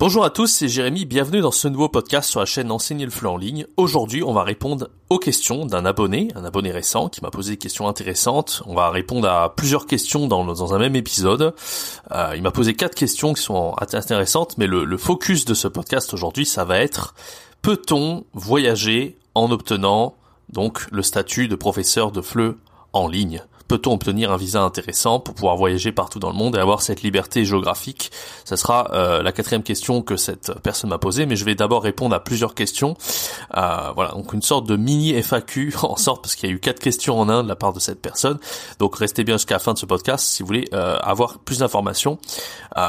Bonjour à tous, c'est Jérémy, bienvenue dans ce nouveau podcast sur la chaîne Enseigner le FLE en ligne. Aujourd'hui, on va répondre aux questions d'un abonné, un abonné récent qui m'a posé des questions intéressantes. On va répondre à plusieurs questions dans, dans un même épisode. Euh, il m'a posé quatre questions qui sont intéressantes, mais le, le focus de ce podcast aujourd'hui, ça va être peut-on voyager en obtenant donc le statut de professeur de FLE en ligne? Peut-on obtenir un visa intéressant pour pouvoir voyager partout dans le monde et avoir cette liberté géographique? Ça sera euh, la quatrième question que cette personne m'a posée, mais je vais d'abord répondre à plusieurs questions. Euh, voilà, donc une sorte de mini FAQ en sorte parce qu'il y a eu quatre questions en un de la part de cette personne. Donc restez bien jusqu'à la fin de ce podcast si vous voulez euh, avoir plus d'informations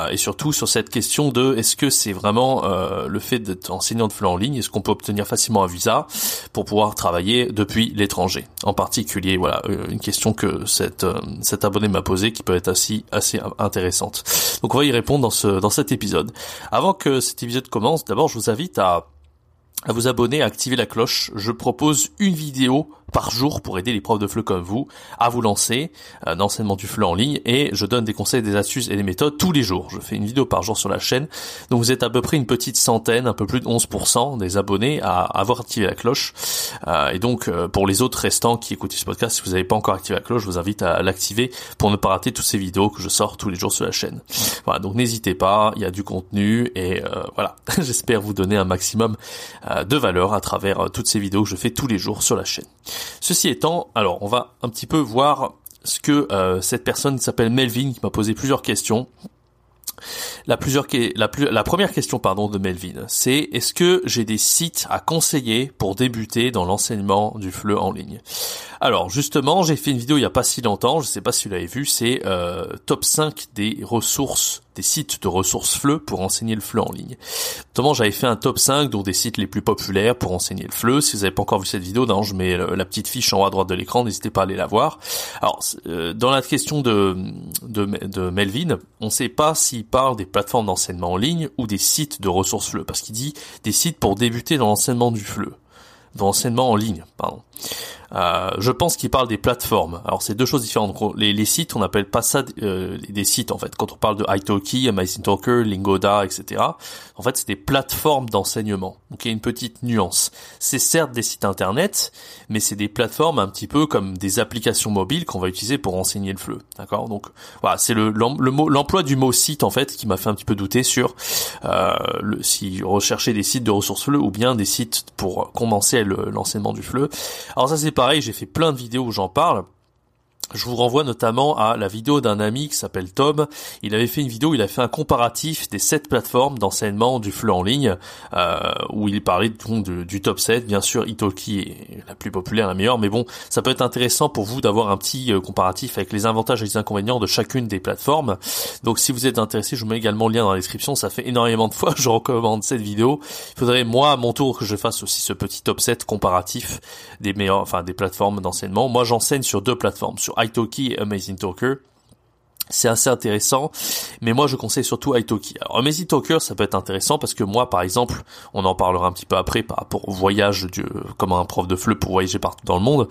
et surtout sur cette question de est-ce que c'est vraiment le fait d'être enseignant de FLE en ligne, est-ce qu'on peut obtenir facilement un visa pour pouvoir travailler depuis l'étranger? En particulier, voilà, une question que cette, euh, cet abonné m'a posé qui peut être assez, assez intéressante. Donc on va y répondre dans, ce, dans cet épisode. Avant que cet épisode commence, d'abord je vous invite à à vous abonner, à activer la cloche. Je propose une vidéo par jour pour aider les profs de FLE comme vous à vous lancer euh, l'enseignement du FLE en ligne et je donne des conseils, des astuces et des méthodes tous les jours. Je fais une vidéo par jour sur la chaîne. Donc vous êtes à peu près une petite centaine, un peu plus de 11% des abonnés à avoir activé la cloche. Euh, et donc euh, pour les autres restants qui écoutent ce podcast, si vous n'avez pas encore activé la cloche, je vous invite à l'activer pour ne pas rater toutes ces vidéos que je sors tous les jours sur la chaîne. Voilà, donc n'hésitez pas, il y a du contenu et voilà, j'espère vous donner un maximum de valeur à travers toutes ces vidéos que je fais tous les jours sur la chaîne. Ceci étant, alors on va un petit peu voir ce que euh, cette personne s'appelle Melvin qui m'a posé plusieurs questions. La première question pardon de Melvin, c'est est-ce que j'ai des sites à conseiller pour débuter dans l'enseignement du FLE en ligne? Alors justement, j'ai fait une vidéo il n'y a pas si longtemps, je ne sais pas si vous l'avez vu, c'est euh, top 5 des ressources des sites de ressources FLE pour enseigner le FLE en ligne. Notamment, j'avais fait un top 5 donc des sites les plus populaires pour enseigner le FLE. Si vous n'avez pas encore vu cette vidéo, non, je mets la petite fiche en haut à droite de l'écran, n'hésitez pas à aller la voir. Alors, euh, dans la question de, de, de Melvin, on ne sait pas s'il parle des plateformes d'enseignement en ligne ou des sites de ressources FLE, parce qu'il dit des sites pour débuter dans l'enseignement du FLE, dans l'enseignement en ligne, pardon. Euh, je pense qu'il parle des plateformes. Alors c'est deux choses différentes. Les, sites, on n'appelle pas ça euh, des sites en fait. Quand on parle de Italki, Talker, Lingoda, etc. En fait, c'est des plateformes d'enseignement. Donc il y a une petite nuance. C'est certes des sites internet, mais c'est des plateformes un petit peu comme des applications mobiles qu'on va utiliser pour enseigner le FLE. D'accord? Donc voilà, c'est le, l'emploi du mot site en fait qui m'a fait un petit peu douter sur euh, le, si rechercher des sites de ressources FLE ou bien des sites pour commencer l'enseignement du FLE. Alors ça c'est pareil, j'ai fait plein de vidéos où j'en parle. Je vous renvoie notamment à la vidéo d'un ami qui s'appelle Tom. Il avait fait une vidéo, il a fait un comparatif des sept plateformes d'enseignement du FLE en ligne, euh, où il parlait du, top 7. Bien sûr, Italki est la plus populaire, la meilleure, mais bon, ça peut être intéressant pour vous d'avoir un petit euh, comparatif avec les avantages et les inconvénients de chacune des plateformes. Donc si vous êtes intéressé, je vous mets également le lien dans la description. Ça fait énormément de fois que je recommande cette vidéo. Il faudrait moi à mon tour que je fasse aussi ce petit top 7 comparatif des meilleures, enfin des plateformes d'enseignement. Moi j'enseigne sur deux plateformes, sur italki Amazing Talker. C'est assez intéressant, mais moi je conseille surtout Italki. Alors Amazing Talker, ça peut être intéressant parce que moi, par exemple, on en parlera un petit peu après par rapport au voyage du, comme un prof de FLE pour voyager partout dans le monde.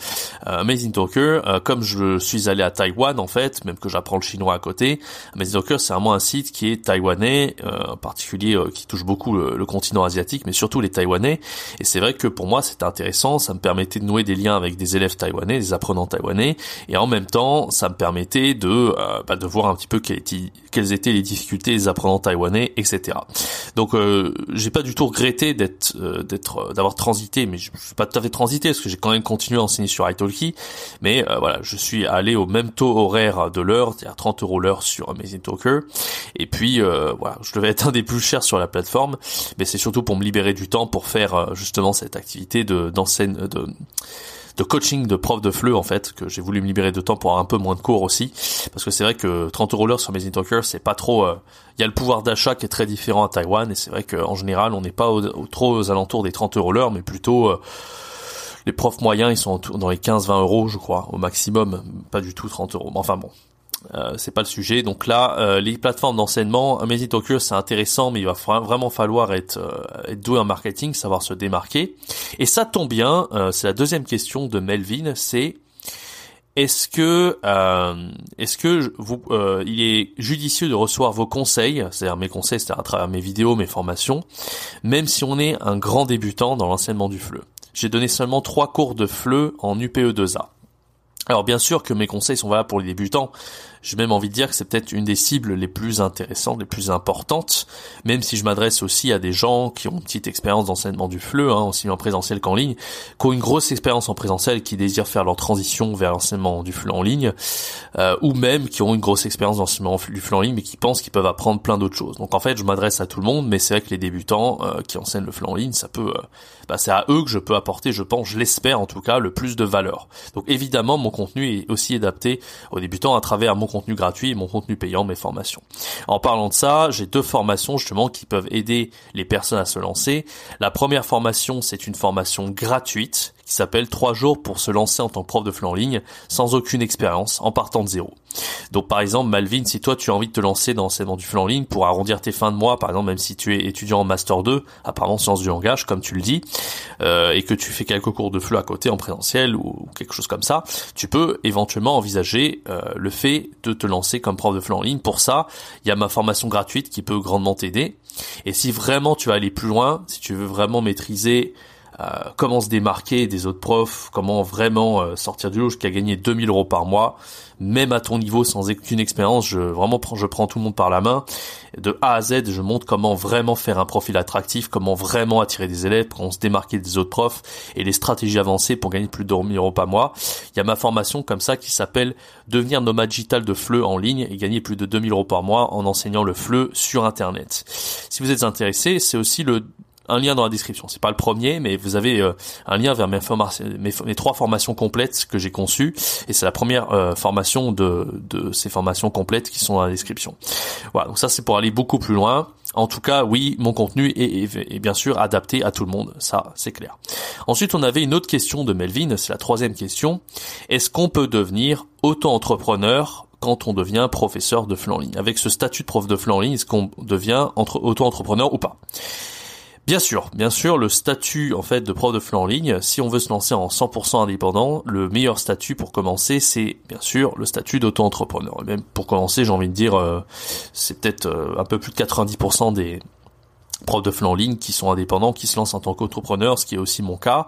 Euh, Amazing Talker, euh, comme je suis allé à Taïwan en fait, même que j'apprends le chinois à côté, Amazing Talker c'est vraiment un site qui est taïwanais, euh, en particulier euh, qui touche beaucoup le, continent asiatique, mais surtout les Taïwanais. Et c'est vrai que pour moi c'était intéressant, ça me permettait de nouer des liens avec des élèves taïwanais, des apprenants taïwanais, et en même temps ça me permettait de, bah, de voir un petit peu quelles étaient les difficultés des apprenants taïwanais, etc. Donc euh, j'ai pas du tout regretté d'être euh, d'être euh, d'avoir transité, mais je, suis pas tout à fait transité parce que j'ai quand même continué à enseigner sur italki. Mais voilà, je suis allé au même taux horaire de l'heure, c'est-à-dire 30 euros l'heure sur Amazing Talker. Et puis voilà, je devais être un des plus chers sur la plateforme, mais c'est surtout pour me libérer du temps pour faire justement cette activité de d'enseigne de de coaching de prof de FLE en fait que j'ai voulu me libérer de temps pour avoir un peu moins de cours aussi. Parce que c'est vrai que 30 euros l'heure sur Amazing Talker c'est pas trop euh, il y a le pouvoir d'achat qui est très différent à Taïwan et c'est vrai qu'en général on n'est pas trop aux alentours des 30 euros l'heure mais plutôt euh, Les profs moyens, ils sont dans les 15-20 euros, je crois, au maximum, pas du tout 30 euros. Enfin bon, euh, c'est pas le sujet. Donc là, euh, les plateformes d'enseignement, Amazing Talker, c'est intéressant, mais il va vraiment falloir être, euh, être doué en marketing, savoir se démarquer. Et ça tombe bien, c'est la deuxième question de Melvin, c'est est-ce que est-ce que vous il est judicieux de recevoir vos conseils, c'est-à-dire mes conseils, c'est-à-dire à travers mes vidéos, mes formations, même si on est un grand débutant dans l'enseignement du FLE? J'ai donné seulement trois cours de FLE en UPE2A. Alors bien sûr que mes conseils sont valables pour les débutants, j'ai même envie de dire que c'est peut-être une des cibles les plus intéressantes, les plus importantes, même si je m'adresse aussi à des gens qui ont une petite expérience d'enseignement du FLE, hein, aussi en présentiel qu'en ligne, qui ont une grosse expérience en présentiel, qui désirent faire leur transition vers l'enseignement du FLE en ligne, euh, ou même qui ont une grosse expérience d'enseignement du FLE en ligne, mais qui pensent qu'ils peuvent apprendre plein d'autres choses. Donc en fait, je m'adresse à tout le monde, mais c'est vrai que les débutants euh, qui enseignent le FLE en ligne, ça peut, euh, bah, c'est à eux que je peux apporter, je pense, je l'espère en tout cas, le plus de valeur. Donc évidemment, mon contenu est aussi adapté aux débutants à travers mon contenu gratuit et mon contenu payant, mes formations. En parlant de ça, j'ai deux formations justement qui peuvent aider les personnes à se lancer. La première formation, c'est une formation gratuite qui s'appelle 3 jours pour se lancer en tant que prof de FLE en ligne sans aucune expérience en partant de zéro. Donc par exemple Malvin, si toi tu as envie de te lancer dans l'enseignement du FLE en ligne pour arrondir tes fins de mois, par exemple même si tu es étudiant en master 2, apparemment sciences du langage comme tu le dis, euh, et que tu fais quelques cours de FLE à côté en présentiel ou, quelque chose comme ça, tu peux éventuellement envisager euh, le fait de te lancer comme prof de FLE en ligne. Pour ça, il y a ma formation gratuite qui peut grandement t'aider. Et si vraiment tu vas aller plus loin, si tu veux vraiment maîtriser euh, comment se démarquer des autres profs, comment vraiment euh, sortir du lot jusqu'à gagner 2000 euros par mois, même à ton niveau sans aucune expérience, je vraiment prends, je prends tout le monde par la main. De A à Z, je montre comment vraiment faire un profil attractif, comment vraiment attirer des élèves, comment se démarquer des autres profs et les stratégies avancées pour gagner plus de 2000 euros par mois. Il y a ma formation comme ça qui s'appelle devenir nomade digital de FLE en ligne et gagner plus de 2000 euros par mois en enseignant le FLE sur Internet. Si vous êtes intéressé, c'est aussi le un lien dans la description. C'est pas le premier, mais vous avez euh, un lien vers mes, trois formations complètes que j'ai conçues, et c'est la première euh, formation de, de ces formations complètes qui sont dans la description. Voilà, donc ça c'est pour aller beaucoup plus loin. En tout cas, oui, mon contenu est, est, bien sûr adapté à tout le monde, ça c'est clair. Ensuite, on avait une autre question de Melvin, c'est la troisième question. Est-ce qu'on peut devenir auto-entrepreneur quand on devient professeur de flanc ligne? Avec ce statut de prof de flanc ligne, est-ce qu'on devient auto-entrepreneur ou pas? Bien sûr, bien sûr, le statut en fait de prof de FLE en ligne, si on veut se lancer en 100% indépendant, le meilleur statut pour commencer, c'est bien sûr le statut d'auto-entrepreneur. Même pour commencer, j'ai envie de dire, euh, c'est peut-être euh, un peu plus de 90% des profs de FLE en ligne qui sont indépendants, qui se lancent en tant qu'entrepreneur, ce qui est aussi mon cas.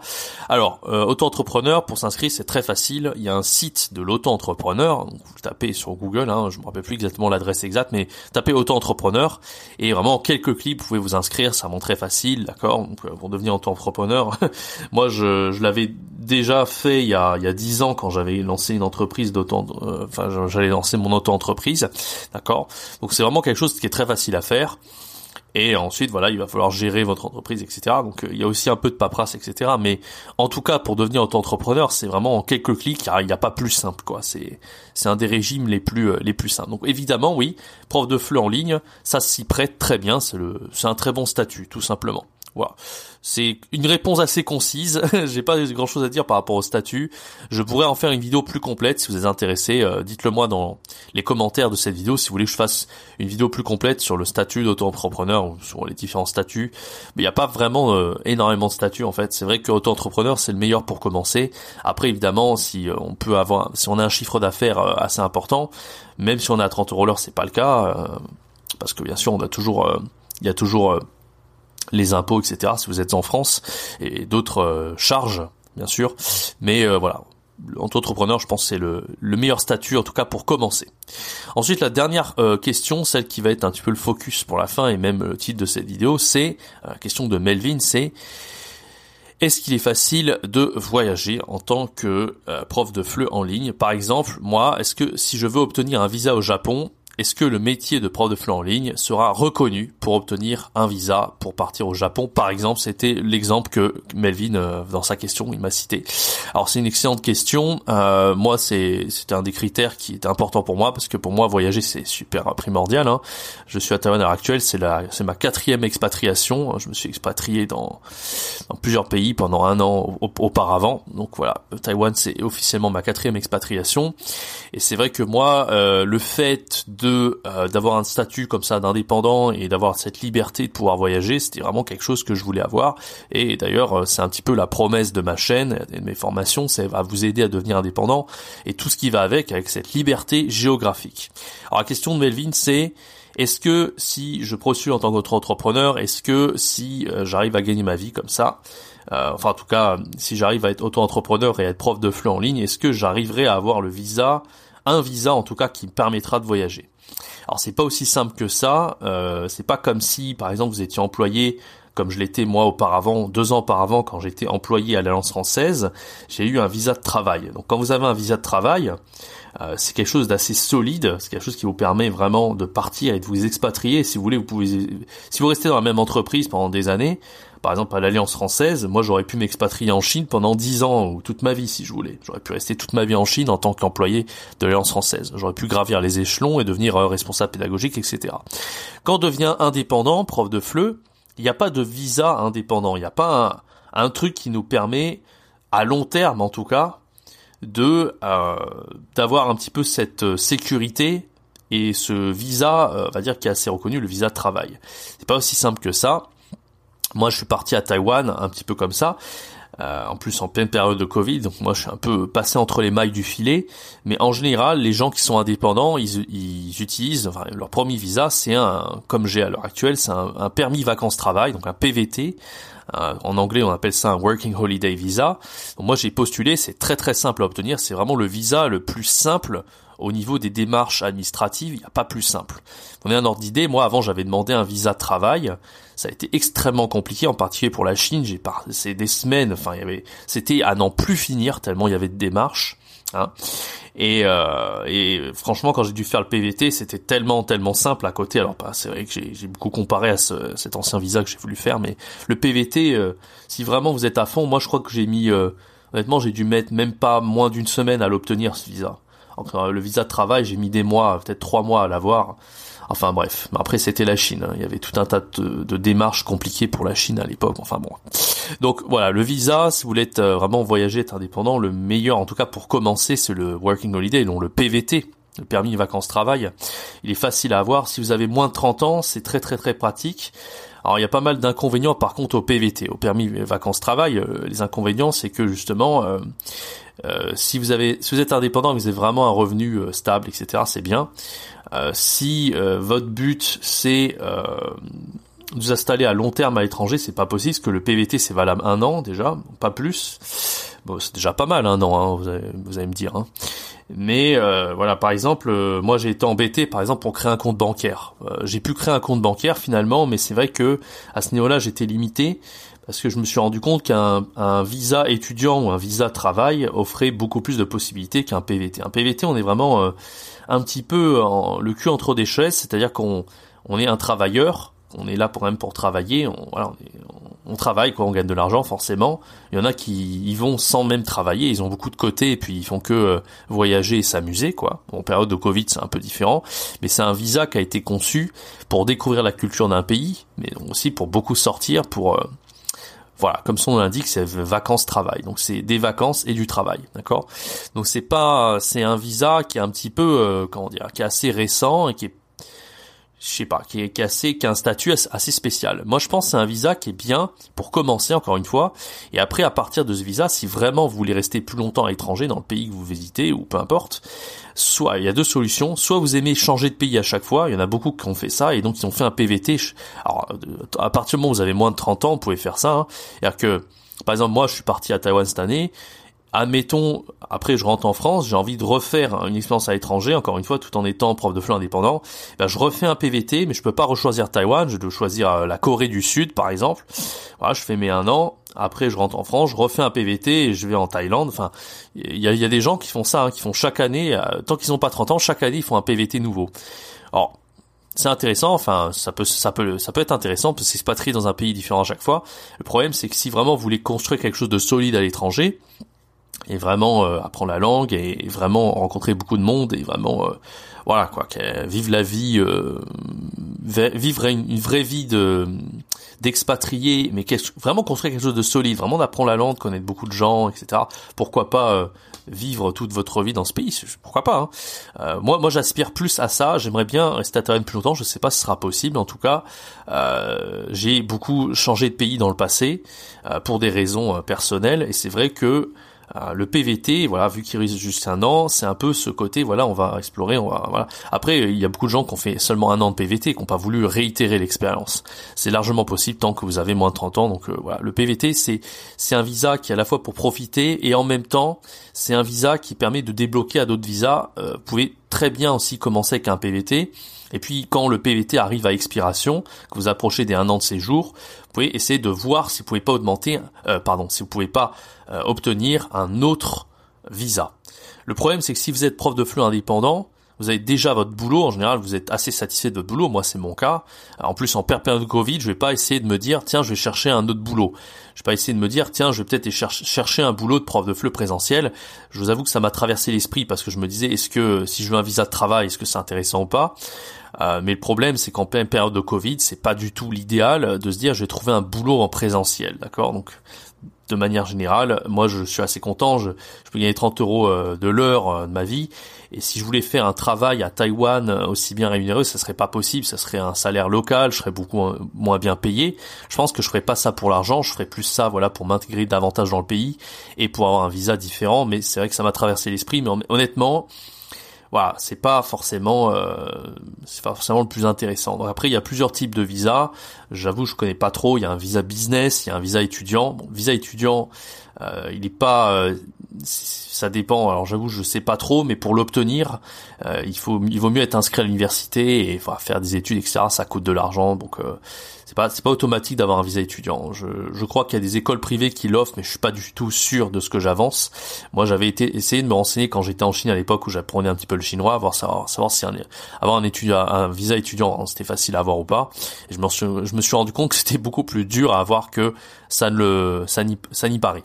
Alors, euh, auto-entrepreneur, pour s'inscrire, c'est très facile. Il y a un site de l'auto-entrepreneur. Vous tapez sur Google, hein, je me rappelle plus exactement l'adresse exacte, mais tapez auto-entrepreneur et vraiment en quelques clics, vous pouvez vous inscrire. C'est vraiment très facile, d'accord? Donc, euh, pour devenir auto-entrepreneur, moi, je, je l'avais déjà fait il y a il y a dix ans quand j'avais lancé une entreprise d'auto, euh, enfin, j'allais lancer mon auto-entreprise, d'accord? Donc, c'est vraiment quelque chose qui est très facile à faire. Et ensuite, voilà, il va falloir gérer votre entreprise, etc. Donc, euh, il y a aussi un peu de paperasse, etc. Mais en tout cas, pour devenir auto-entrepreneur, c'est vraiment en quelques clics. Il n'y a pas plus simple, quoi. C'est c'est un des régimes les plus euh, les plus simples. Donc, évidemment, oui, prof de FLE en ligne, ça s'y prête très bien. C'est le c'est un très bon statut, tout simplement. Voilà. C'est une réponse assez concise. J'ai pas grand chose à dire par rapport au statut. Je pourrais en faire une vidéo plus complète si vous êtes intéressé. Euh, dites-le moi dans les commentaires de cette vidéo si vous voulez que je fasse une vidéo plus complète sur le statut d'auto-entrepreneur ou sur les différents statuts. Mais il n'y a pas vraiment euh, énormément de statuts en fait. C'est vrai que auto-entrepreneur c'est le meilleur pour commencer. Après évidemment si euh, on peut avoir, si on a un chiffre d'affaires assez important, même si on est à 30 euros l'heure c'est pas le cas parce que bien sûr on a toujours, il y a toujours les impôts, etc. Si vous êtes en France et d'autres euh, charges, bien sûr. Mais euh, voilà, entrepreneur, je pense que c'est le, meilleur statut en tout cas pour commencer. Ensuite, la dernière euh, question, celle qui va être un petit peu le focus pour la fin et même le titre de cette vidéo, c'est la question de Melvin, c'est est-ce qu'il est facile de voyager en tant que prof de FLE en ligne? Par exemple, moi, est-ce que si je veux obtenir un visa au Japon, est-ce que le métier de prof de FLE en ligne sera reconnu pour obtenir un visa pour partir au Japon? Par exemple, c'était l'exemple que Melvin, euh, dans sa question, il m'a cité. Alors c'est une excellente question. Euh, moi, c'est un des critères qui était important pour moi parce que pour moi, voyager c'est super primordial. Hein. Je suis à Taïwan à l'heure actuelle, c'est c'est ma quatrième expatriation. Je me suis expatrié dans dans plusieurs pays pendant un an auparavant. Donc voilà, Taïwan c'est officiellement ma quatrième expatriation. Et c'est vrai que moi, euh, le fait de euh, d'avoir un statut comme ça d'indépendant et d'avoir cette liberté de pouvoir voyager, c'était vraiment quelque chose que je voulais avoir. Et d'ailleurs, euh, c'est un petit peu la promesse de ma chaîne et de mes formations, c'est à vous aider à devenir indépendant et tout ce qui va avec, avec cette liberté géographique. Alors la question de Melvin, c'est est-ce que si je poursuis en tant qu'auto-entrepreneur, est-ce que si j'arrive à gagner ma vie comme ça, enfin en tout cas si j'arrive à être auto-entrepreneur et à être prof de fleu en ligne, est-ce que j'arriverai à avoir le visa un visa en tout cas qui me permettra de voyager? Alors c'est pas aussi simple que ça. Euh, c'est pas comme si, par exemple, vous étiez employé comme je l'étais moi auparavant, deux ans auparavant, quand j'étais employé à l'Alliance française, j'ai eu un visa de travail. Donc quand vous avez un visa de travail, euh, c'est quelque chose d'assez solide, c'est quelque chose qui vous permet vraiment de partir et de vous expatrier. Si vous voulez, vous pouvez, si vous restez dans la même entreprise pendant des années, par exemple à l'Alliance française, moi j'aurais pu m'expatrier en Chine pendant 10 ans ou toute ma vie si je voulais. J'aurais pu rester toute ma vie en Chine en tant qu'employé de l'Alliance française. J'aurais pu gravir les échelons et devenir euh, responsable pédagogique, etc. Quand on devient indépendant, prof de FLE, il n'y a pas de visa indépendant. Il n'y a pas un, truc qui nous permet, à long terme en tout cas, de euh, d'avoir un petit peu cette euh, sécurité et ce visa, on va dire qui est assez reconnu, le visa de travail. C'est pas aussi simple que ça. Moi, je suis parti à Taïwan un petit peu comme ça. Euh, en plus en pleine période de Covid, donc moi je suis un peu passé entre les mailles du filet, mais en général les gens qui sont indépendants, ils, ils utilisent, enfin, leur premier visa c'est un, comme j'ai à l'heure actuelle, c'est un, permis vacances-travail, donc un PVT, euh, en anglais on appelle ça un Working Holiday Visa. Donc, moi j'ai postulé, c'est très très simple à obtenir, c'est vraiment le visa le plus simple au niveau des démarches administratives, il n'y a pas plus simple. On est un ordre d'idée, moi avant j'avais demandé un visa de travail, ça a été extrêmement compliqué, en particulier pour la Chine, j'ai passé des semaines, enfin il y avait, c'était à n'en plus finir tellement il y avait de démarches. Et, euh, et, franchement, quand j'ai dû faire le PVT, c'était tellement, tellement simple à côté. Alors, bah, c'est vrai que j'ai beaucoup comparé à ce, cet ancien visa que j'ai voulu faire, mais le PVT, euh, si vraiment vous êtes à fond, moi je crois que j'ai mis, euh, honnêtement, j'ai dû mettre même pas moins d'une semaine à l'obtenir ce visa. Enfin, le visa de travail, j'ai mis des mois, peut-être trois mois à l'avoir. Enfin bref, après c'était la Chine, hein. il y avait tout un tas de, démarches compliquées pour la Chine à l'époque, enfin bon. Donc voilà, le visa, si vous voulez euh, vraiment voyager, être indépendant, le meilleur en tout cas pour commencer, c'est le Working Holiday, donc le PVT, le permis vacances-travail. Il est facile à avoir, si vous avez moins de 30 ans, c'est très très très pratique. Alors il y a pas mal d'inconvénients par contre au PVT, au permis vacances-travail. Euh, les inconvénients, c'est que justement, euh, euh, si vous avez, si vous êtes indépendant, vous avez vraiment un revenu euh, stable, etc. C'est bien. Euh, si votre but c'est de vous installer à long terme à l'étranger, c'est pas possible, parce que le PVT c'est valable un an déjà, pas plus. Bon, c'est déjà pas mal un an, hein, vous, allez, vous, allez, me dire. Hein. Mais voilà, par exemple, moi j'ai été embêté, par exemple, pour créer un compte bancaire. j'ai pu créer un compte bancaire finalement, mais c'est vrai que à ce niveau-là, j'étais limité parce que je me suis rendu compte qu'un visa étudiant ou un visa travail offrait beaucoup plus de possibilités qu'un PVT. Un PVT, on est vraiment euh, un petit peu en, le cul entre des chaises, c'est-à-dire qu'on on est un travailleur, on est là pour même pour travailler, on, travaille quoi, on gagne de l'argent forcément. Il y en a qui y vont sans même travailler, ils ont beaucoup de côté et puis ils font que euh, voyager et s'amuser quoi. En période de Covid, c'est un peu différent, mais c'est un visa qui a été conçu pour découvrir la culture d'un pays, mais aussi pour beaucoup sortir, pour euh, voilà, comme son nom l'indique, c'est vacances-travail. Donc c'est des vacances et du travail, d'accord? Donc c'est pas, c'est un visa qui est un petit peu, euh, comment dire, qui est assez récent et qui est je sais pas, qui est, qui, assez, qui a un statut assez spécial. Moi, je pense que c'est un visa qui est bien pour commencer, encore une fois. Et après, à partir de ce visa, si vraiment vous voulez rester plus longtemps à l'étranger, dans le pays que vous visitez, ou peu importe, soit, il y a deux solutions. Soit vous aimez changer de pays à chaque fois. Il y en a beaucoup qui ont fait ça, et donc ils ont fait un PVT. Alors, à partir du moment où vous avez moins de 30 ans, vous pouvez faire ça. Hein. Que, par exemple, moi, je suis parti à Taïwan cette année, admettons, après je rentre en France, j'ai envie de refaire une expérience à l'étranger, encore une fois, tout en étant prof de fleu indépendant, ben, je refais un PVT, mais je peux pas rechoisir Taïwan, je dois choisir euh, la Corée du Sud, par exemple. Voilà, je fais mes un an, après je rentre en France, je refais un PVT et je vais en Thaïlande. Enfin, il y a, des gens qui font ça, hein, qui font chaque année, euh, tant qu'ils n'ont pas 30 ans, chaque année ils font un PVT nouveau. Alors, c'est intéressant, enfin ça peut ça peut ça peut être intéressant parce que s'expatrier dans un pays différent à chaque fois. Le problème c'est que si vraiment vous voulez construire quelque chose de solide à l'étranger et vraiment euh, apprendre la langue et, vraiment rencontrer beaucoup de monde et vraiment euh, voilà quoi, vivre la vie, euh, vivre une, vraie vie de d'expatrié, mais vraiment construire quelque chose de solide, vraiment d'apprendre la langue, connaître beaucoup de gens, etc. Pourquoi pas euh, vivre toute votre vie dans ce pays? Pourquoi pas hein euh, Moi, moi, j'aspire plus à ça. J'aimerais bien rester à Taïwan plus longtemps. Je sais pas si ce sera possible. En tout cas, euh, j'ai beaucoup changé de pays dans le passé pour des raisons personnelles, et c'est vrai que le PVT, voilà, vu qu'il reste juste un an, c'est un peu ce côté, voilà, on va explorer, on va, voilà. Après, il y a beaucoup de gens qui ont fait seulement un an de PVT, qui n'ont pas voulu réitérer l'expérience. C'est largement possible tant que vous avez moins de 30 ans. Donc euh, voilà, le PVT, c'est c'est un visa qui est à la fois pour profiter et en même temps, c'est un visa qui permet de débloquer à d'autres visas. Euh, vous pouvez très bien aussi commencer avec un PVT. Et puis quand le PVT arrive à expiration, que vous approchez des un an de séjour, essayer de voir si vous pouvez pas augmenter, euh, pardon, si vous pouvez pas euh, obtenir un autre visa. Le problème c'est que si vous êtes prof de FLE indépendant, vous avez déjà votre boulot, en général vous êtes assez satisfait de votre boulot, moi c'est mon cas. En plus en période de Covid, je vais pas essayer de me dire tiens je vais chercher un autre boulot. Je vais pas essayer de me dire tiens je vais peut-être chercher un boulot de prof de FLE présentiel. Je vous avoue que ça m'a traversé l'esprit parce que je me disais est-ce que si je veux un visa de travail, est-ce que c'est intéressant ou pas? Euh, mais le problème, c'est qu'en période de Covid, c'est pas du tout l'idéal de se dire je vais trouver un boulot en présentiel, d'accord? Donc de manière générale, moi je suis assez content, je, peux gagner 30 euros euh, de l'heure euh, de ma vie, et si je voulais faire un travail à Taïwan aussi bien rémunéré, ça serait pas possible, ça serait un salaire local, je serais beaucoup moins bien payé. Je pense que je ferais pas ça pour l'argent, je ferais plus ça voilà pour m'intégrer davantage dans le pays et pour avoir un visa différent, mais c'est vrai que ça m'a traversé l'esprit, mais honnêtement, voilà, c'est pas forcément euh, c'est pas forcément le plus intéressant. Donc après il y a plusieurs types de visas. J'avoue je connais pas trop. Il y a un visa business, il y a un visa étudiant. Bon, visa étudiant, euh, il est pas euh, ça dépend. Alors j'avoue je sais pas trop, mais pour l'obtenir, euh, il faut il vaut mieux être inscrit à l'université et enfin, faire des études etc. Ça coûte de l'argent donc c'est pas c'est pas automatique d'avoir un visa étudiant. Je, je crois qu'il y a des écoles privées qui l'offrent, mais je suis pas du tout sûr de ce que j'avance. Moi, j'avais été essayé de me renseigner quand j'étais en Chine à l'époque où j'apprenais un petit peu le chinois, voir savoir, savoir si un, avoir un étudiant, un visa étudiant, hein, c'était facile à avoir ou pas. Et je me suis je me suis rendu compte que c'était beaucoup plus dur à avoir que ça ne le ça n'y ça n'y paraît.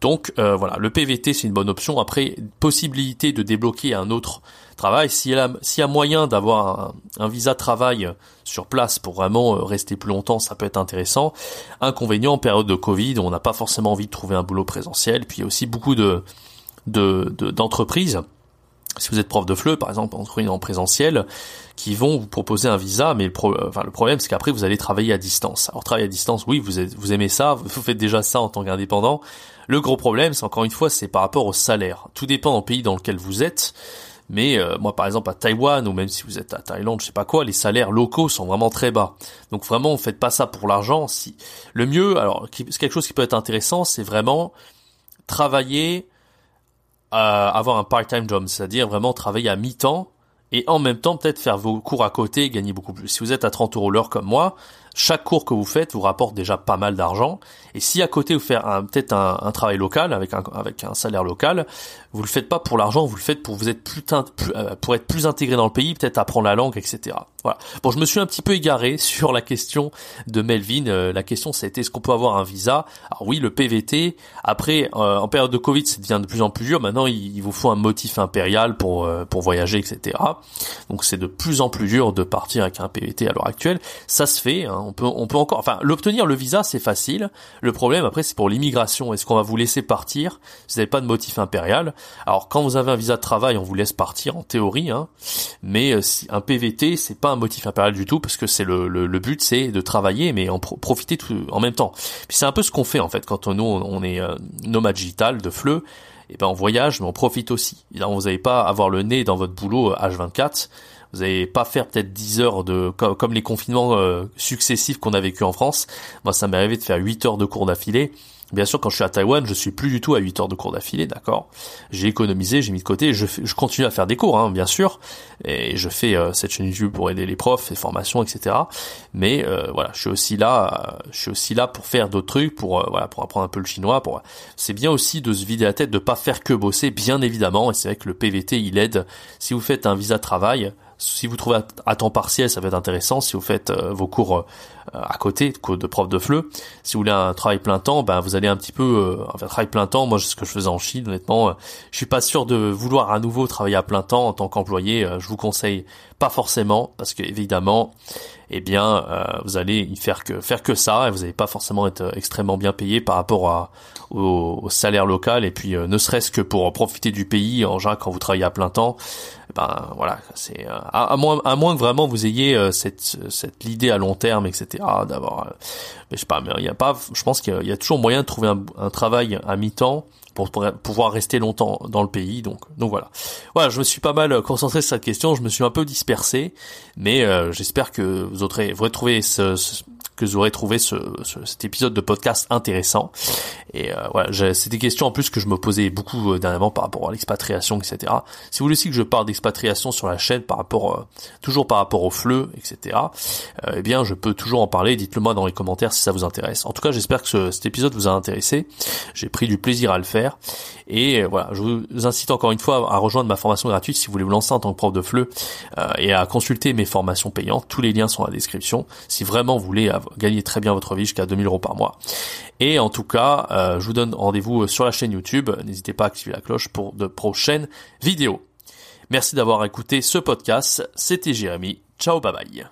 Donc euh, voilà, le PVT c'est une bonne option. Après, possibilité de débloquer un autre travail. S'il y, a, moyen d'avoir un, visa travail sur place pour vraiment euh, rester plus longtemps, ça peut être intéressant. Inconvénient en période de Covid, on n'a pas forcément envie de trouver un boulot présentiel. Puis il y a aussi beaucoup de, d'entreprises. Si vous êtes prof de FLE, par exemple, en présentiel, qui vont vous proposer un visa, mais le, enfin, le problème, c'est qu'après, vous allez travailler à distance. Alors, travailler à distance, oui, vous, vous aimez ça, vous faites déjà ça en tant qu'indépendant. Le gros problème, c'est encore une fois, c'est par rapport au salaire. Tout dépend du pays dans lequel vous êtes. Mais euh, moi, par exemple, à Taïwan ou même si vous êtes à Thaïlande, je sais pas quoi, les salaires locaux sont vraiment très bas. Donc vraiment, faites pas ça pour l'argent. Si le mieux, alors c'est quelque chose qui peut être intéressant, c'est vraiment travailler, avoir un part-time job, c'est-à-dire vraiment travailler à mi-temps et en même temps peut-être faire vos cours à côté et gagner beaucoup plus. Si vous êtes à 30 euros l'heure comme moi, chaque cours que vous faites vous rapporte déjà pas mal d'argent. Et si à côté vous faites peut-être un, travail local avec un, avec un salaire local, vous le faites pas pour l'argent, vous le faites pour vous être plus, euh, pour être plus intégré dans le pays, peut-être apprendre la langue, etc. Voilà. Bon, je me suis un petit peu égaré sur la question de Melvin. Euh, la question c'était est-ce qu'on peut avoir un visa? Alors oui, le PVT. Après, euh, en période de Covid, ça devient de plus en plus dur. Maintenant, il, vous faut un motif impérial pour pour voyager, etc. Donc c'est de plus en plus dur de partir avec un PVT à l'heure actuelle. Ça se fait. Hein. On peut on peut encore. Enfin, l'obtenir le visa, c'est facile. Le problème après, c'est pour l'immigration. Est-ce qu'on va vous laisser partir? Si vous n'avez pas de motif impérial alors quand vous avez un visa de travail, on vous laisse partir en théorie, hein, mais euh, un PVT c'est pas un motif impérial du tout parce que c'est le, le, but c'est de travailler mais en profiter tout, en même temps. Puis c'est un peu ce qu'on fait en fait quand nous on est euh, nomade digital de fleu. Et eh ben on voyage mais on profite aussi. Là, vous n'allez pas avoir le nez dans votre boulot H24 euh, vous n'allez pas faire peut-être 10 heures de comme, les confinements successifs qu'on a vécu en France. Moi ça m'est arrivé de faire 8 heures de cours d'affilée. Bien sûr, quand je suis à Taïwan, je suis plus du tout à 8 heures de cours d'affilée, d'accord J'ai économisé, j'ai mis de côté, je, je continue à faire des cours, hein, bien sûr, et je fais euh, cette chaîne YouTube pour aider les profs, les formations, etc. Mais euh, voilà, je suis aussi là, euh, je suis aussi là pour faire d'autres trucs, pour voilà, pour apprendre un peu le chinois. Pour c'est bien aussi de se vider la tête, de pas faire que bosser, bien évidemment. Et c'est vrai que le PVT, il aide. Si vous faites un visa travail, si vous trouvez à, temps partiel, ça va être intéressant. Si vous faites vos cours à côté, cours de prof de fleu, si vous voulez un travail plein temps, ben vous allez un petit peu un travail plein temps. Moi, ce que je faisais en Chine, honnêtement, je suis pas sûr de vouloir à nouveau travailler à plein temps en tant qu'employé. je vous conseille pas forcément parce que évidemment, eh bien, vous allez y faire que faire que ça et vous n'allez pas forcément être extrêmement bien payé par rapport à, au, salaire local et puis ne serait-ce que pour profiter du pays en général quand vous travaillez à plein temps ben voilà, c'est euh, à, moins à moins que vraiment vous ayez euh, cette cette l'idée à long terme, etc. D'avoir, euh, mais je sais pas, mais il y a pas, je pense qu'il y, a toujours moyen de trouver un, un travail à mi-temps pour, pouvoir rester longtemps dans le pays. Donc, donc voilà. Voilà, je me suis pas mal concentré sur cette question. Je me suis un peu dispersé, mais j'espère que vous aurez, vous aurez trouvé ce, ce que vous aurez trouvé ce, cet épisode de podcast intéressant. Et euh, voilà, c'est des questions en plus que je me posais beaucoup euh, dernièrement par rapport à l'expatriation, etc. Si vous voulez aussi que je parle d'expatriation sur la chaîne par rapport, euh, toujours par rapport au fleu, etc. Euh, eh bien, je peux toujours en parler. Dites-le moi dans les commentaires si ça vous intéresse. En tout cas, j'espère que cet épisode vous a intéressé. J'ai pris du plaisir à le faire. Et voilà, je vous incite encore une fois à rejoindre ma formation gratuite si vous voulez vous lancer en tant que prof de fleu et à consulter mes formations payantes. Tous les liens sont dans la description. Si vraiment vous voulez gagner très bien votre vie jusqu'à 2000 euros par mois. Et en tout cas, euh, je vous donne rendez-vous sur la chaîne YouTube. N'hésitez pas à activer la cloche pour de prochaines vidéos. Merci d'avoir écouté ce podcast. C'était Jérémy. Ciao, bye bye.